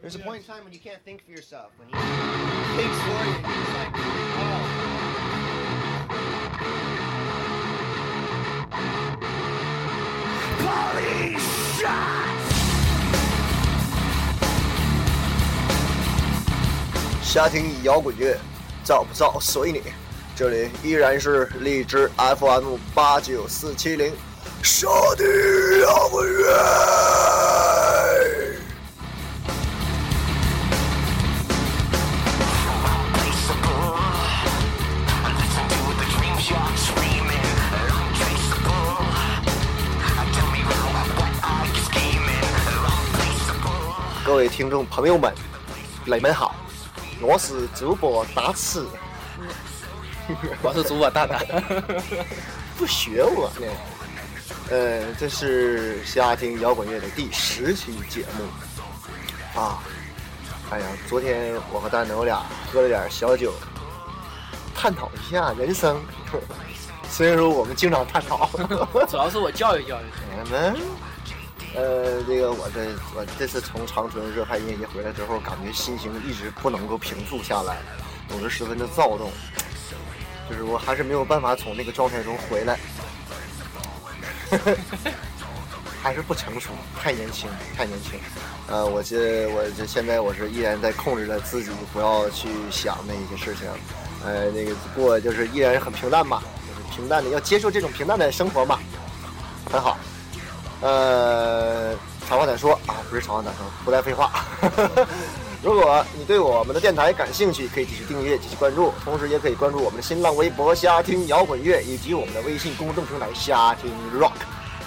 There's a point in time when you can't think for yourself. When you think for you, you're just like, oh. Police shots! 夏听摇滚乐，造不造随你。这里依然是荔枝 FM 八九四七零，夏听摇滚乐。 各位听众朋友们你们好，我是主播大痴，我是主播蛋蛋，不学我呢。呃，这是《夏听摇滚乐》的第十期节目啊。哎呀，昨天我和蛋我俩喝了点小酒，探讨一下人生。虽然说我们经常探讨，主要是我教育教育你们。呃，这个我这我这次从长春热汗音乐回来之后，感觉心情一直不能够平复下来，总是十分的躁动，就是我还是没有办法从那个状态中回来，还是不成熟，太年轻，太年轻。呃，我这我这现在我是依然在控制着自己不要去想那些事情，呃，那个过就是依然是很平淡吧，就是平淡的要接受这种平淡的生活嘛，很好。呃，长话短说啊，不是长话短说，不带废话。如果你对我们的电台感兴趣，可以继续订阅、继续关注，同时也可以关注我们的新浪微博“虾听摇滚乐”以及我们的微信公众平台“虾听 Rock”，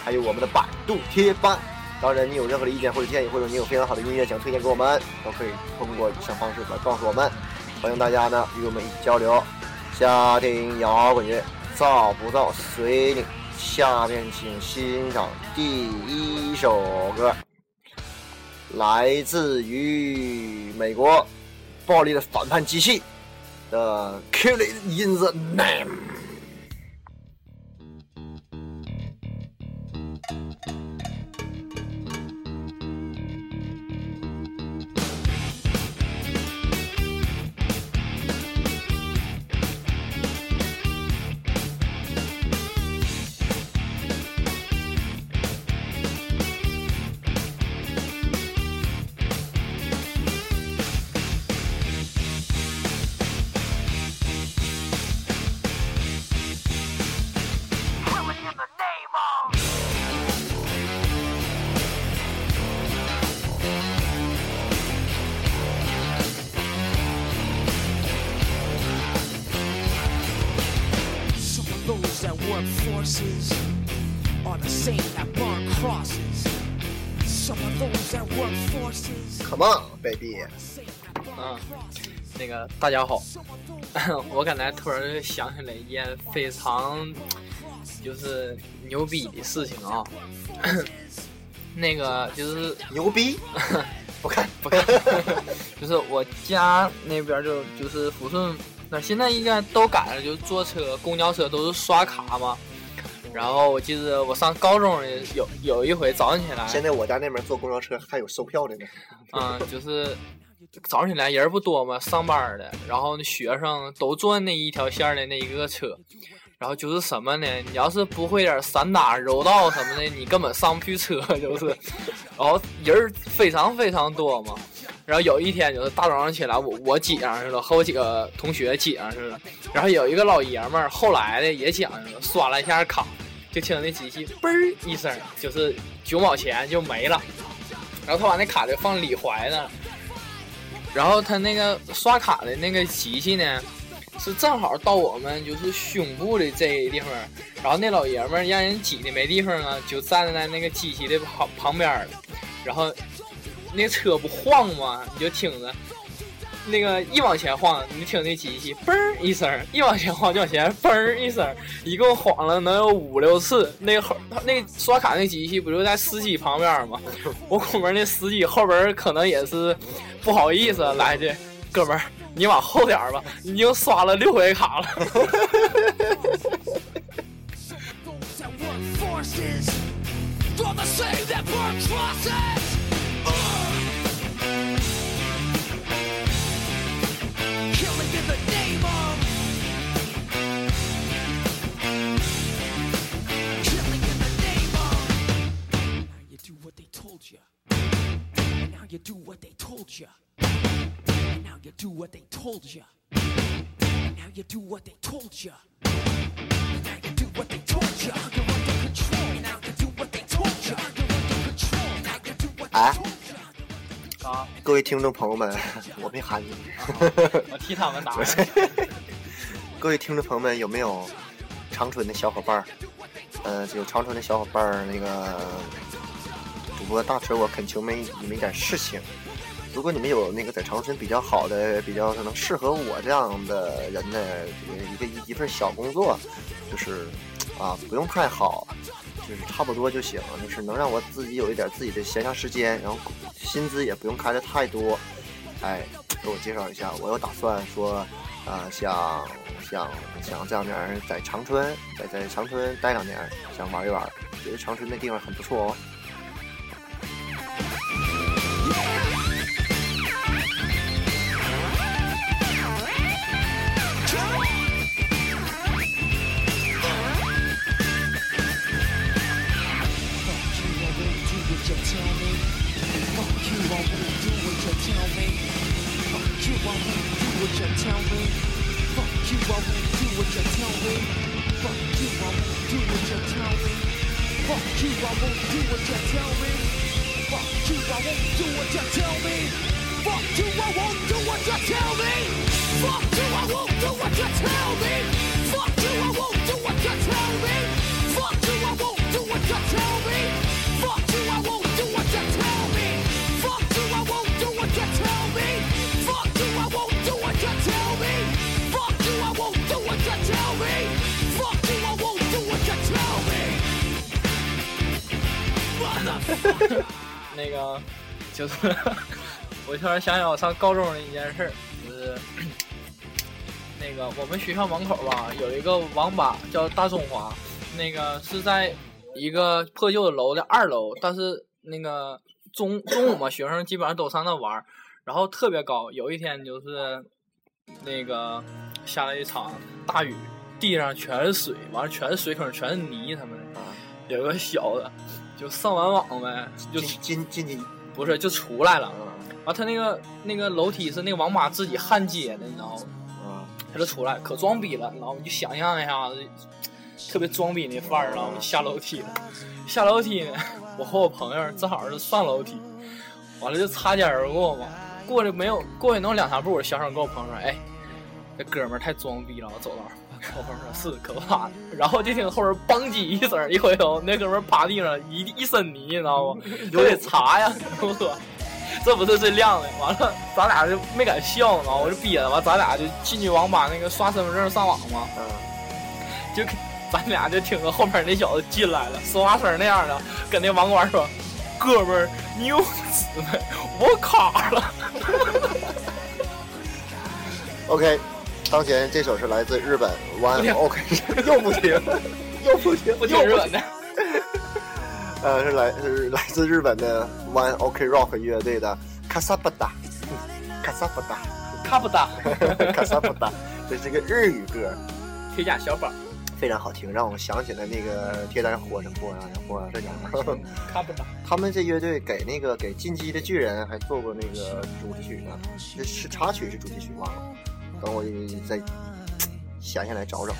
还有我们的百度贴吧。当然，你有任何的意见或者建议，或者你有非常好的音乐想推荐给我们，都可以通过以上方式来告诉我们。欢迎大家呢与我们一起交流。虾听摇滚乐，造不造随你？下面请欣赏第一首歌，来自于美国，暴力的反叛机器的《k i l l It in the Name》。Come on, baby. 嗯，那个大家好，我刚才突然想起来一件非常就是牛逼的事情啊。那个就是牛逼，不 看不看，就是我家那边就就是抚顺，那现在应该都改了，就坐车公交车都是刷卡嘛。然后我记得我上高中有有一回早上起来，现在我家那边坐公交车还有售票的呢。啊，就是早上起来人不多嘛，上班的，然后那学生都坐那一条线的那一个车，然后就是什么呢？你要是不会点散打、柔道什么的，你根本上不去车，就是。然后人非常非常多嘛。然后有一天就是大早上起来，我我挤上去了，和我几个同学挤上去了。然后有一个老爷们儿后来的也挤上去了，刷了一下卡。就听着那机器嘣一声，就是九毛钱就没了。然后他把那卡就放里怀呢。然后他那个刷卡的那个机器呢，是正好到我们就是胸部的这个地方。然后那老爷们儿让人挤的没地方了，就站在那个机器的旁旁边了。然后那车不晃吗？你就听着。那个一往前晃，你听那机器嘣一声，一往前晃就往前嘣一声，一共晃了能有五六次。那后那刷卡那机器不就在司机旁边吗？我估摸那司机后边可能也是不好意思来的，哥们儿你往后点吧，你又刷了六回卡了。Ah. 各位听众朋友们，我没喊你，我替他们打。各位听众朋友们，有没有长春的小伙伴儿？呃，有长春的小伙伴儿，那个主播大锤，我恳求没你们一点事情。如果你们有那个在长春比较好的、比较可能适合我这样的人的一个一份小工作，就是啊，不用太好。差不多就行了，就是能让我自己有一点自己的闲暇时间，然后薪资也不用开的太多。哎，给我介绍一下，我有打算说，啊，想想想这两年在长春，在在长春待两年，想玩一玩，觉得长春那地方很不错。哦。won't really do what you tell me. Fuck you, I won't do what you tell me. Fuck you, I won't do what you tell me. Fuck you, I won't do what you tell me. Fuck you, I won't do what you tell me. Fuck you, I won't do what you tell me. Fuck you, I won't do what you tell me. Fuck you, I won't do what you tell me. Fuck you, I won't do what you tell me. Fuck you, I won't do what you tell me. Fuck you, I won't. 那个就是，我突然想想我上高中的一件事儿，就是那个我们学校门口吧，有一个网吧叫大中华，那个是在一个破旧的楼的二楼，但是那个中中午嘛，学生基本上都上那玩然后特别高。有一天就是那个下了一场大雨，地上全是水，完了全是水坑，全是泥，他们有个小的。就上完网呗，就进进去，不是就出来了。啊，他那个那个楼梯是那个网吧自己焊接的，你知道吗？啊，他就出来，可装逼了，你知道吗？就想象一下子，特别装逼那范儿然就下楼梯了，下楼梯呢，我和我朋友正好是上楼梯，完了就擦肩而过嘛。过了没有？过去能两三步，我小声跟我朋友说：“哎，这哥们儿太装逼了，我走道。后边说是可怕的，然后就听后边梆叽一声，一回头那哥们趴地上一一身泥，你知道不？有得擦呀，我说这不是最亮的。完了，咱俩就没敢笑呢，我就憋着。完，咱俩就进去网吧那个刷身份证上网嘛，嗯，就咱俩就听着后面那小子进来了，说话声那样的，跟那网管说：“哥们儿，死没？我卡了。” OK。当前这首是来自日本 One OK，又不行，又不行，不听日本的。呃，是来来自日本的 One OK Rock 乐队的《卡萨布达》，卡萨布达，卡布达，卡萨布达，这是个日语歌。铁甲小宝非常好听，让我想起了那个铁胆火神、火神、火这卡布达，他们这乐队给那个给《进击的巨人》还做过那个主题曲呢，是插曲，是主题曲，忘了。等我再闲下来找找。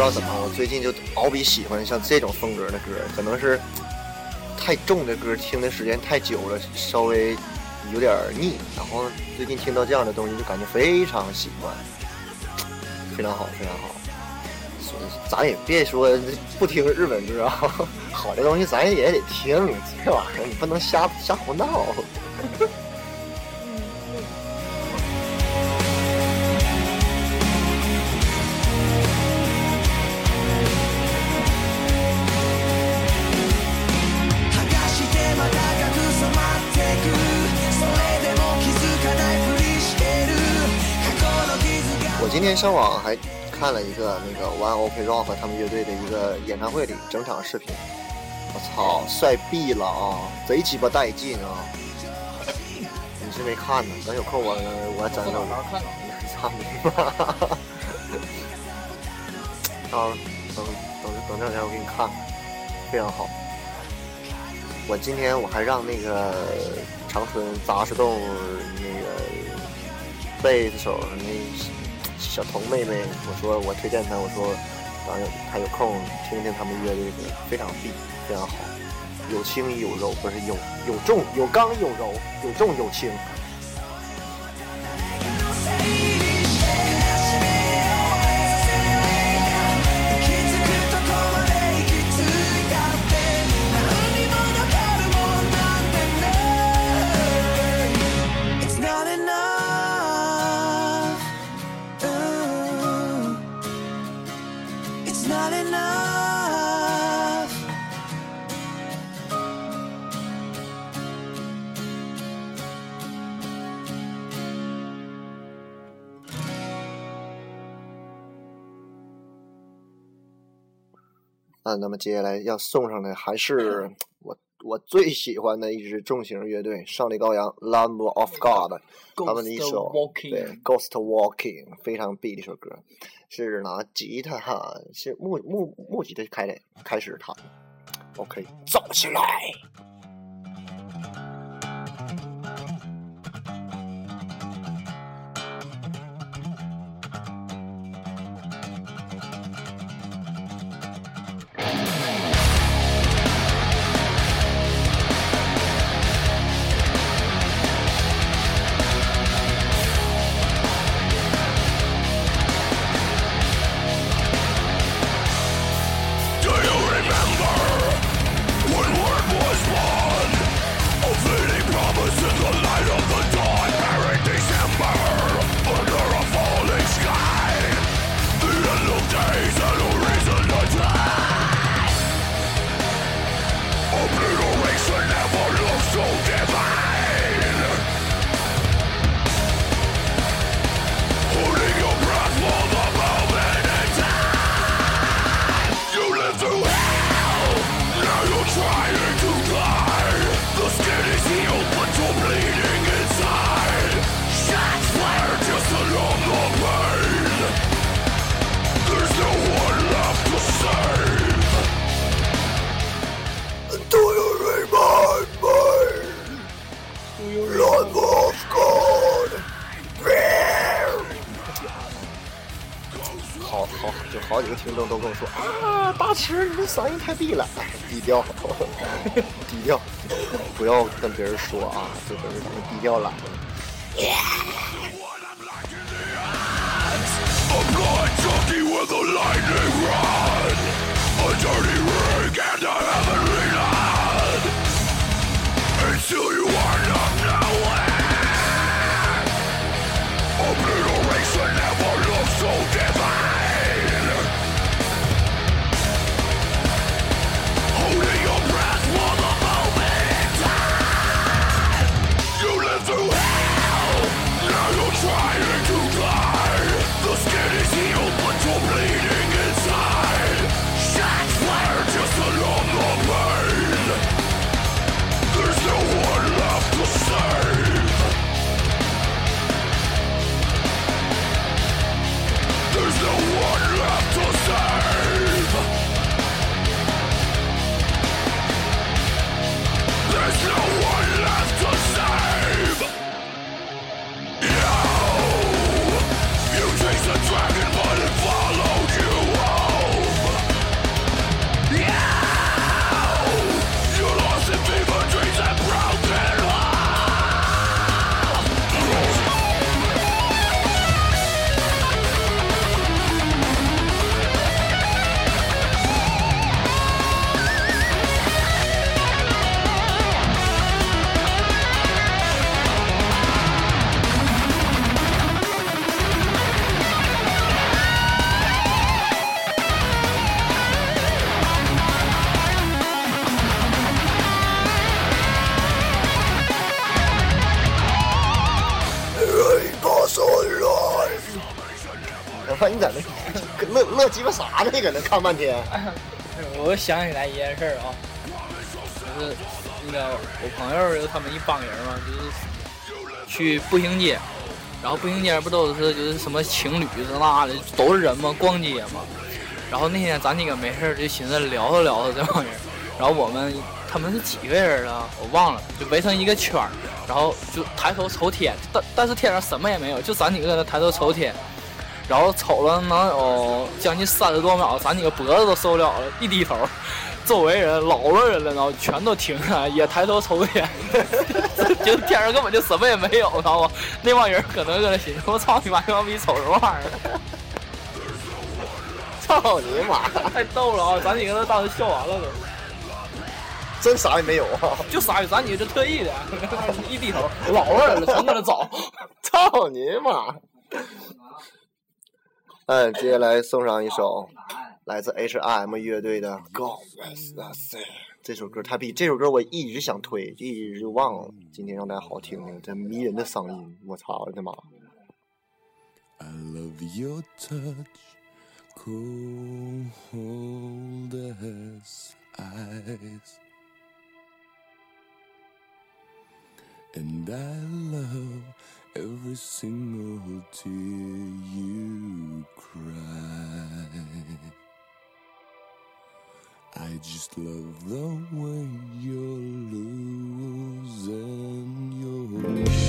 不知道怎么，我最近就好比喜欢像这种风格的歌，可能是太重的歌听的时间太久了，稍微有点腻。然后最近听到这样的东西，就感觉非常喜欢，非常好，非常好。所以咱也别说不听日本歌，啊，好的东西咱也得听。这玩意儿你不能瞎瞎胡闹。今天上网还看了一个那个 One OK Rock 他们乐队的一个演唱会里整场视频，我操，帅毙了啊，贼鸡巴带劲啊！你是没看呢？等有空我我整整。弄了。哈哈哈哈啊，等等等两天我给你看，非常好。我今天我还让那个长春杂动洞那个贝斯手那。小童妹妹，我说我推荐她，我说，完了，她有空听听他们乐队的歌，非常必非常好，有轻有柔，不是有有重有刚有柔，有重有轻。那么接下来要送上的还是 我我最喜欢的一支重型乐队《上帝羔羊》（Lamb of God） 他们的一首《对《Ghost Walking》，非常 B 的一首歌，是拿吉他哈，是木木木吉他开的开始弹，OK，走起来。跟别人说啊，就等于低调了。乐乐鸡巴啥呢？搁那看半天。我又想起来一件事儿啊，就是那个我朋友，就他们一帮人嘛，就是去步行街，然后步行街不都是就是什么情侣这那的，都是人嘛，逛街嘛。然后那天咱几个没事就寻思聊着聊着这帮人，然后我们他们是几个人啊，我忘了，就围成一个圈儿，然后就抬头瞅天，但但是天上什么也没有，就咱几个在那抬头瞅天。然后瞅了能有将近三十多秒，咱几个脖子都受不了了，一低头，周围人老多人了，然后全都停下来，也抬头瞅天，烟，就天上根本就什么也没有，知道吗？那帮人可能搁那寻思：我操你妈，这帮逼瞅什么玩意儿？操你妈！太逗了啊！咱几个当时笑完了都，真啥也没有啊，就啥？咱几个就特意的，一低头，老多人了，全搁那找，操你妈！嗯，接下来送上一首来自 HIM 乐队的《Go West》。哇塞，这首歌太比这首歌我一直想推，一直就忘了。今天让大家好听听，这迷人的嗓音，我操，我的妈！every single tear you cry. I just love the way you're losing your.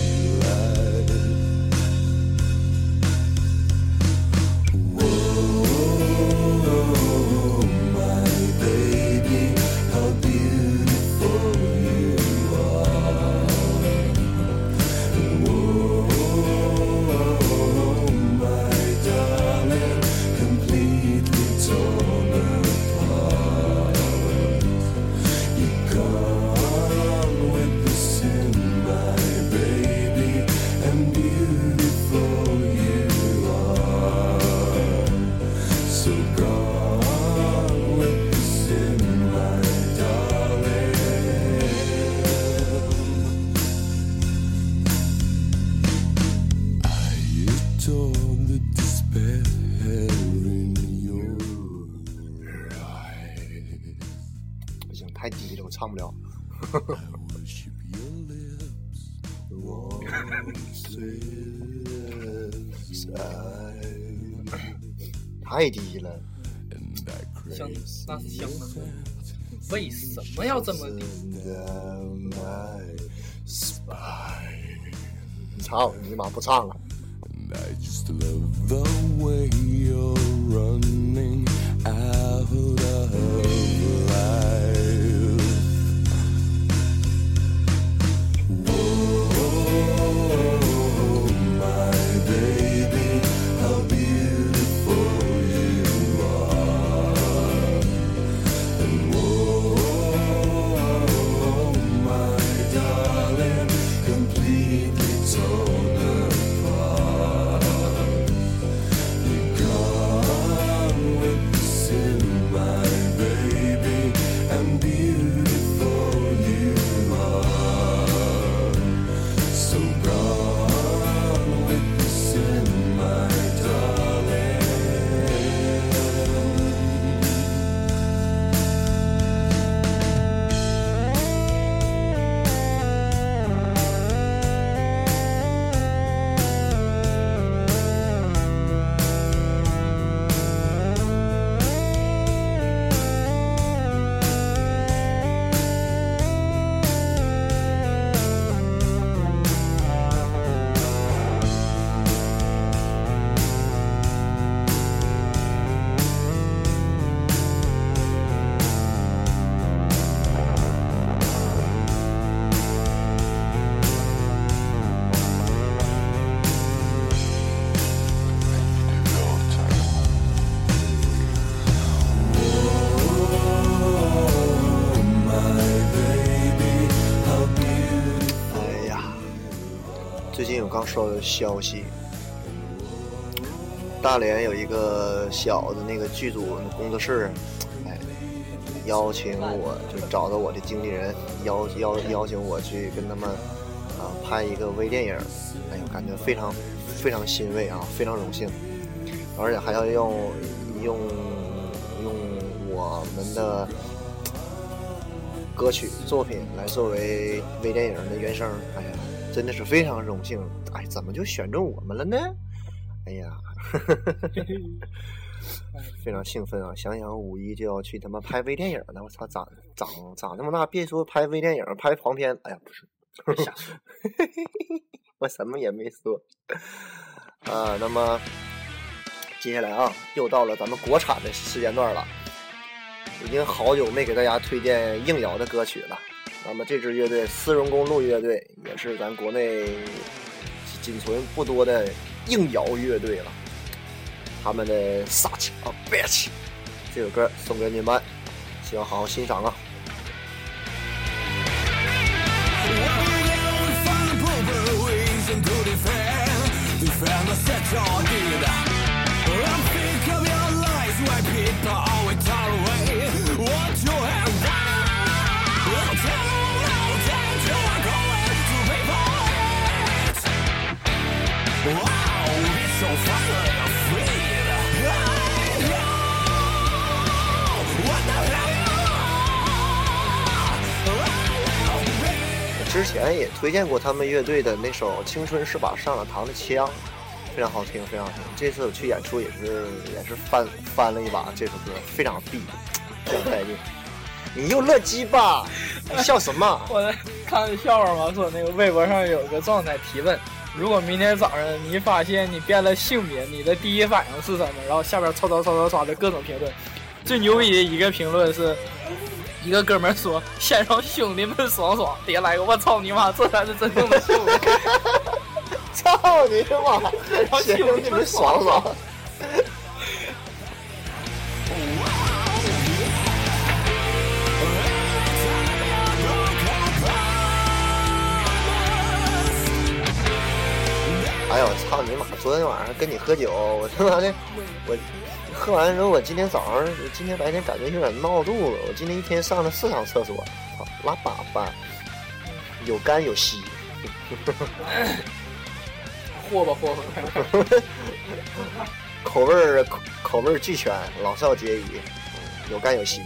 唱不了，太低了，香那是香喝，为什么要这么低？操尼玛不唱了。刚收到消息，大连有一个小的那个剧组工作室，哎，邀请我，就找到我的经纪人，邀邀邀请我去跟他们啊拍一个微电影，哎，我感觉非常非常欣慰啊，非常荣幸，而且还要用用用我们的歌曲作品来作为微电影的原声。真的是非常荣幸，哎，怎么就选中我们了呢？哎呀，非常兴奋啊！想想五一就要去他妈拍微电影了，我操，咋咋咋这么大？别说拍微电影，拍黄片，哎呀，不是，我什么也没说。啊，那么接下来啊，又到了咱们国产的时间段了，已经好久没给大家推荐应瑶的歌曲了。那么这支乐队丝绒公路乐队也是咱国内仅存不多的硬摇乐队了。他们的《Such a Bitch》这首歌送给你们，希望好好欣赏啊。之前也推荐过他们乐队的那首《青春是把上了膛的枪》，非常好听，非常好听。这次我去演出也是也是翻翻了一把这首歌，非常必，非常带劲。你又乐鸡吧？你笑什么？我在看笑话嘛，说那个微博上有个状态提问：如果明天早上你发现你变了性别，你的第一反应是什么？然后下边刷刷刷刷刷的各种评论，最牛逼的一个评论是。一个哥们说：“先让兄弟们爽爽，别来个我操你妈，这才是真正的兄弟！操你妈，先让兄弟们爽爽。”哎呦，操你妈！昨天晚上跟你喝酒，我他妈的我。喝完之后，我今天早上、今天白天感觉有点闹肚子。我今天一天上了四趟厕所，操，拉粑粑，有干有稀。嚯吧嚯吧，口味儿口口味儿俱全，老少皆宜，有干有稀。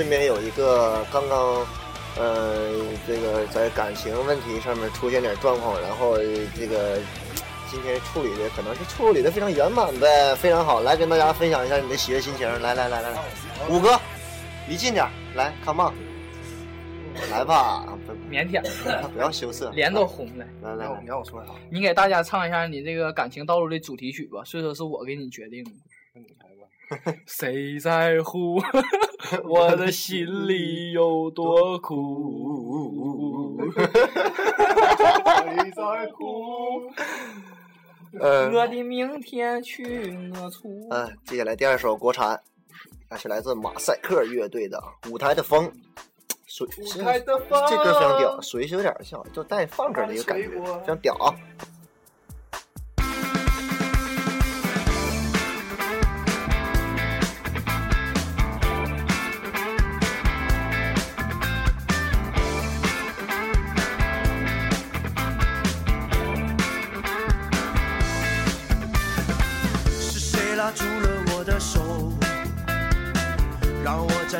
身边有一个刚刚，呃，这个在感情问题上面出现点状况，然后这个今天处理的可能是处理的非常圆满呗，非常好，来跟大家分享一下你的喜悦心情，来来来来，五哥，离近点，来看嘛，来吧，腼腆，不要羞涩，脸都红了，来来，你让我说啥？你给大家唱一下你这个感情道路的主题曲吧，所以说是我给你决定。的。谁在乎？我的心里有多苦？谁在乎？我的明天去何处？嗯，接下来第二首国产，那是来自马赛克乐队的《舞台的风》。水，这歌非常屌，水是有点像，就带放歌的一个感觉，非常屌啊！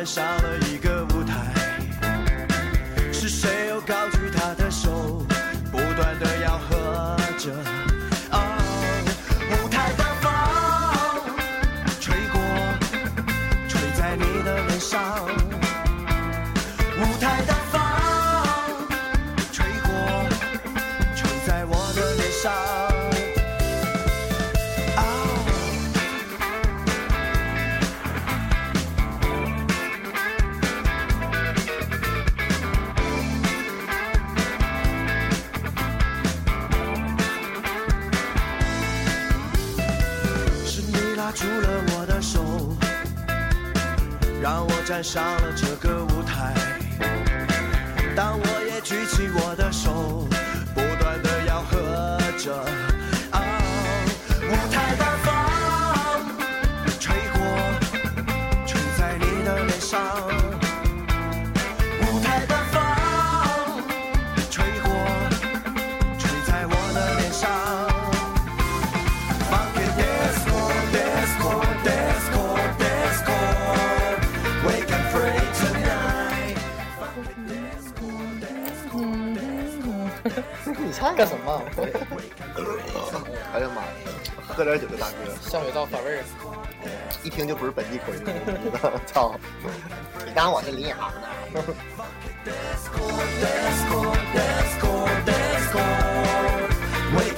爱上了。上了这个舞台，当我也举起我的手，不断的吆喝着。你唱干什么？哎呀妈呀，喝点酒的大哥，向北道反味儿，一听就不是本地口音。操！你当我是林易航呢？我又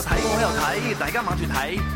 睇，我又睇，大家忙着睇。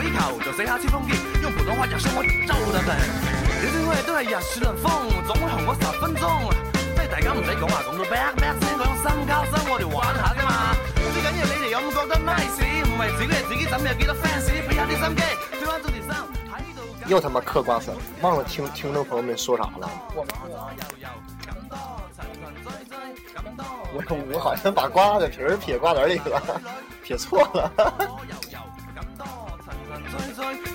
就下下用我我到你你哋哋都日雪十分大家唔唔使心心，心交玩嘛。最要有有冇得自自己己多 fans？back nice？啲又他妈嗑瓜子，忘了听听众朋友们说啥了。我我好像把瓜子皮撇瓜子里了，撇错了。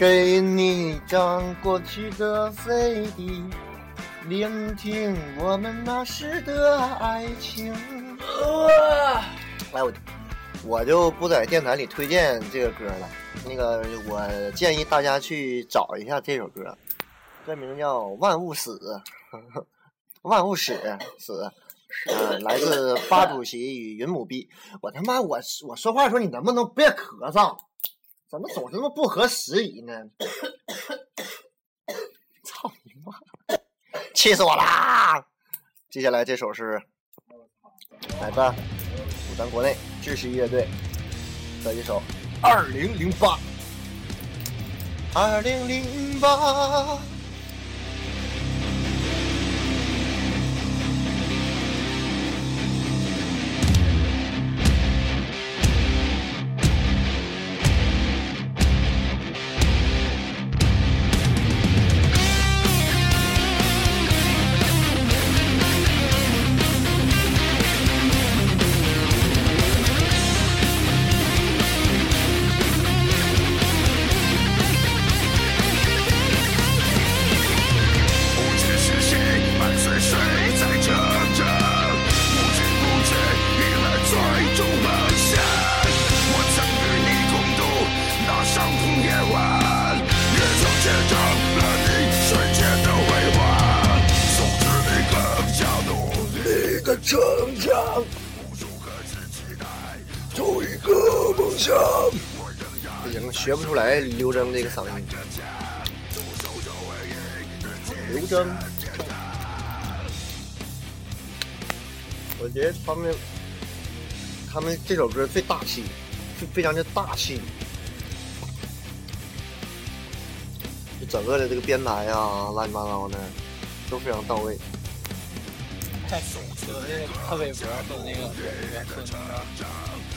给你张过去的 CD，聆听我们那时的爱情。来，我我就不在电台里推荐这个歌了。那个，我建议大家去找一下这首歌，歌名叫《万物死》，万物死死，嗯，来自巴主席与云母币。我他妈，我我说话的时候，你能不能别咳嗽？怎么总这么不合时宜呢？操你妈！气死我啦！接下来这首是来吧，咱国内巨石乐队的一首《二零零八》。二零零八。他们这首歌最大气，就非常的大气，就整个的这个编排啊，乱七八糟的都非常到位。太懂了，特那个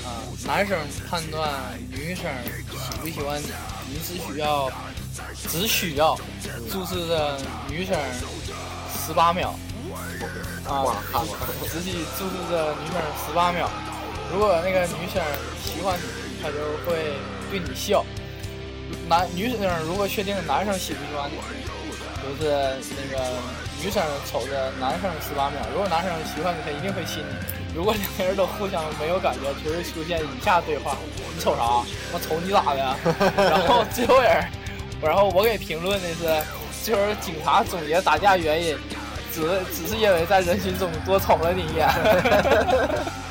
啊！男生判断女生喜不喜欢，你只需要只需要注视着女生十八秒啊！看仔细注视着女生十八秒。如果那个女生喜欢你，她就会对你笑。男女生如果确定男生喜欢你，就是那个女生瞅着男生十八秒。如果男生喜欢你，他一定会亲你。如果两个人都互相没有感觉，就会出现以下对话：你瞅啥？我瞅你咋的？然后最后人，然后我给评论的是，就是警察总结打架原因，只只是因为在人群中多瞅了你一眼。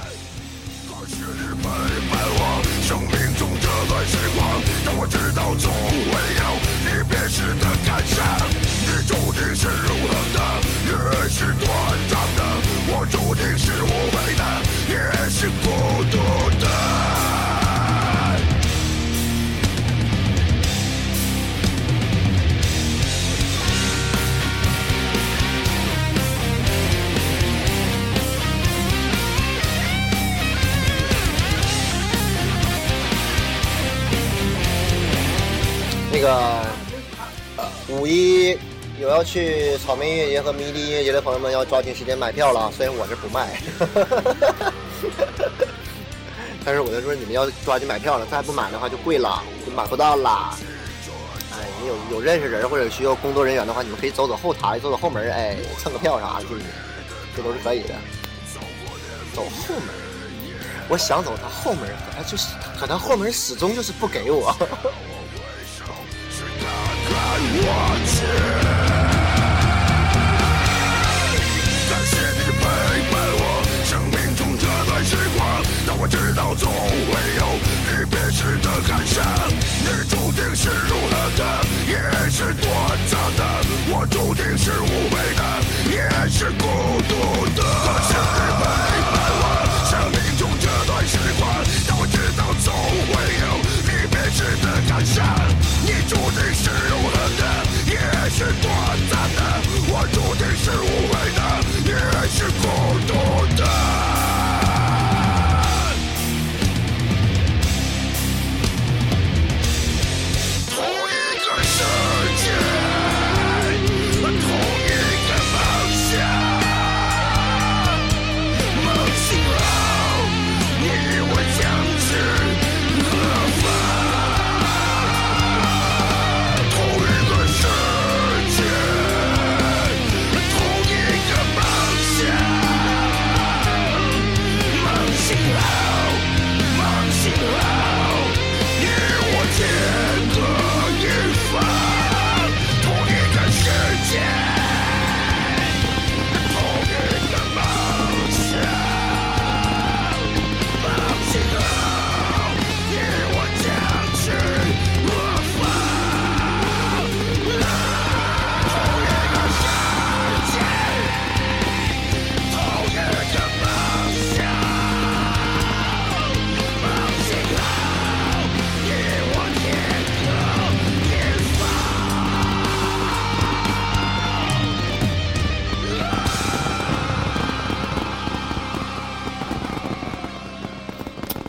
那段时光，但我知道总会有离别时的感伤。你注定是永恒的，也是短暂的；我注定是无畏的，也是孤独的。这个呃五一有要去草莓音乐节和迷笛音乐节的朋友们，要抓紧时间买票了。虽然我是不卖，但是我就说你们要抓紧买票了，再不买的话就贵了，就买不到了。哎，你有有认识人或者需要工作人员的话，你们可以走走后台，走走后门，哎，蹭个票啥的，就是这都是可以的。走后门？我想走他后门，可他就是可他后门始终就是不给我。忘记。但是你陪伴我生命中这段时光，让我知道总会有离别时的感伤。你注定是路人的，也是短暂的，我注定是无畏的，也是孤独的。但是你陪伴我生命中这段时光，让我知道总会有离别时的感伤。注定是永恒的，也许短暂的，我注定是无畏的。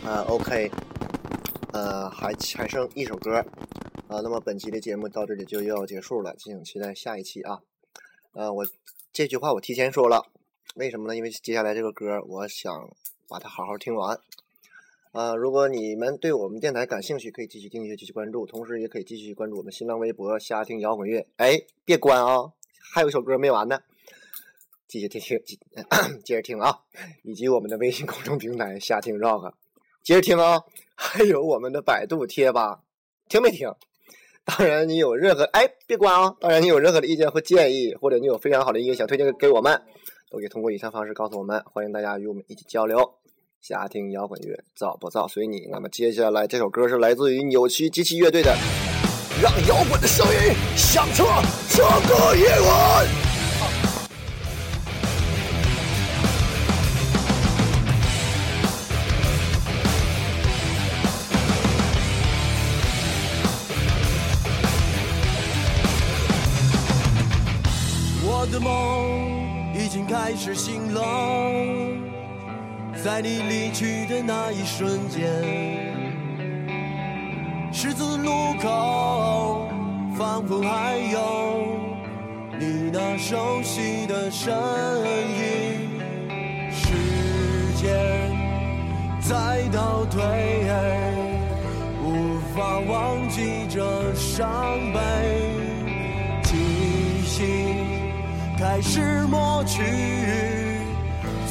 啊，OK，呃，还还剩一首歌，啊，那么本期的节目到这里就要结束了，敬请期待下一期啊。呃，我这句话我提前说了，为什么呢？因为接下来这个歌，我想把它好好听完。啊，如果你们对我们电台感兴趣，可以继续订阅、继续关注，同时也可以继续关注我们新浪微博“瞎听摇滚乐”。哎，别关啊，还有一首歌没完呢，继续听听，接着听啊，以及我们的微信公众平台“瞎听 Rock”。接着听啊，还有我们的百度贴吧，听没听？当然你有任何哎，别关啊！当然你有任何的意见或建议，或者你有非常好的音乐想推荐给我们，都可以通过以上方式告诉我们。欢迎大家与我们一起交流，下听摇滚乐，造不造随你。那么接下来这首歌是来自于扭曲机器乐队的，《让摇滚的声音响彻整个夜晚》。是醒了，在你离去的那一瞬间，十字路口仿佛还有你那熟悉的身影，时间在倒退，无法忘记这伤悲。开始抹去，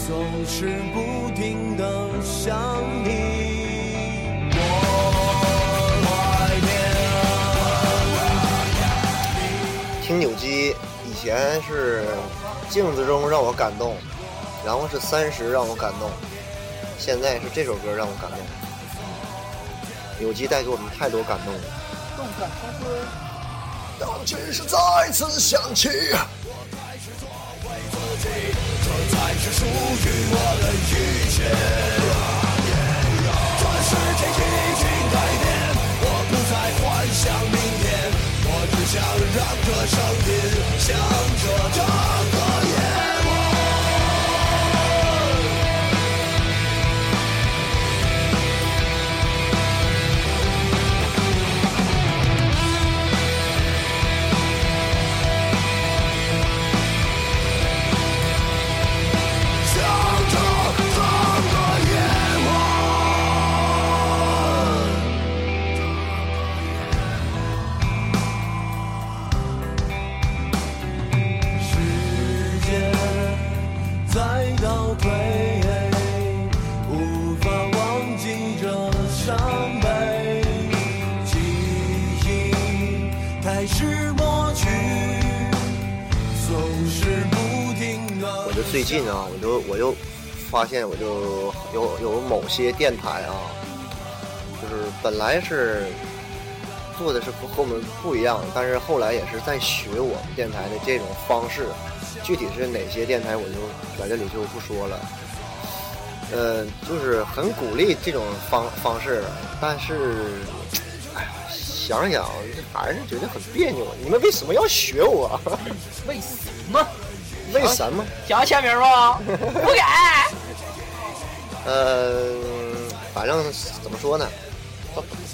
总是不停地想你。听扭机以前是镜子中让我感动，然后是三十让我感动，现在是这首歌让我感动。扭机带给我们太多感动动感超歌，当全是再次响起。这才是属于我的一切。这世界已经改变，我不再幻想明天，我只想让这声音响彻整个。发现我就有有某些电台啊，就是本来是做的是和我们不一样，但是后来也是在学我们电台的这种方式。具体是哪些电台，我就在这里就不说了。呃，就是很鼓励这种方方式，但是，哎呀，想想还是觉得很别扭。你们为什么要学我？为什么？为什么？想要签名吗？不给。呃，反正怎么说呢，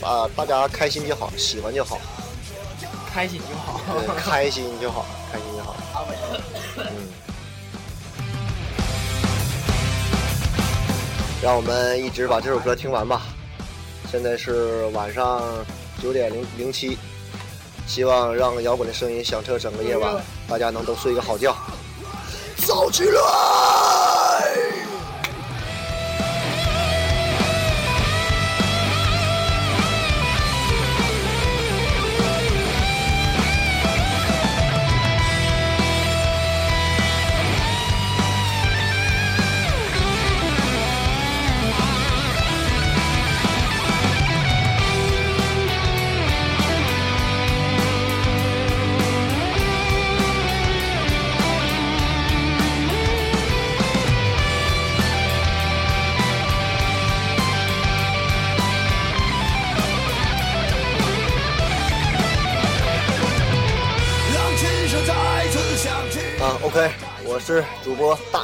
啊，大家开心就好，喜欢就好，开心就好，开心就好，开心就好。嗯，让我们一直把这首歌听完吧。现在是晚上九点零零七，希望让摇滚的声音响彻整个夜晚，大家能都睡个好觉。走起来！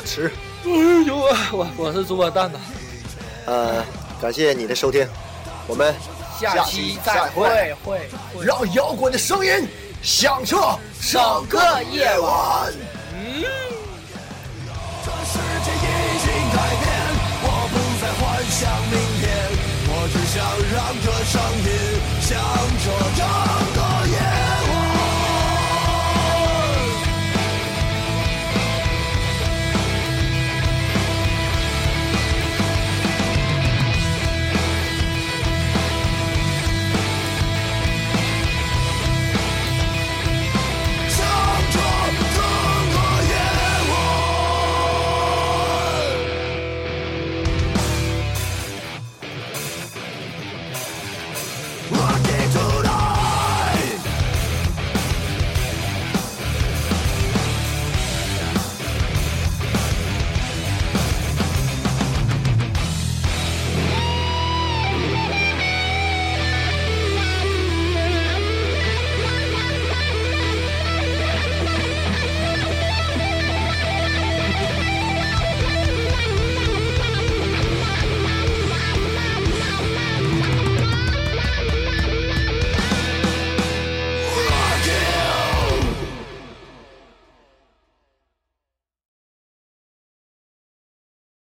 吃，哎呦，我我是猪八蛋的。呃，感谢你的收听，我们下期再会。让摇滚的声音响彻整个夜晚。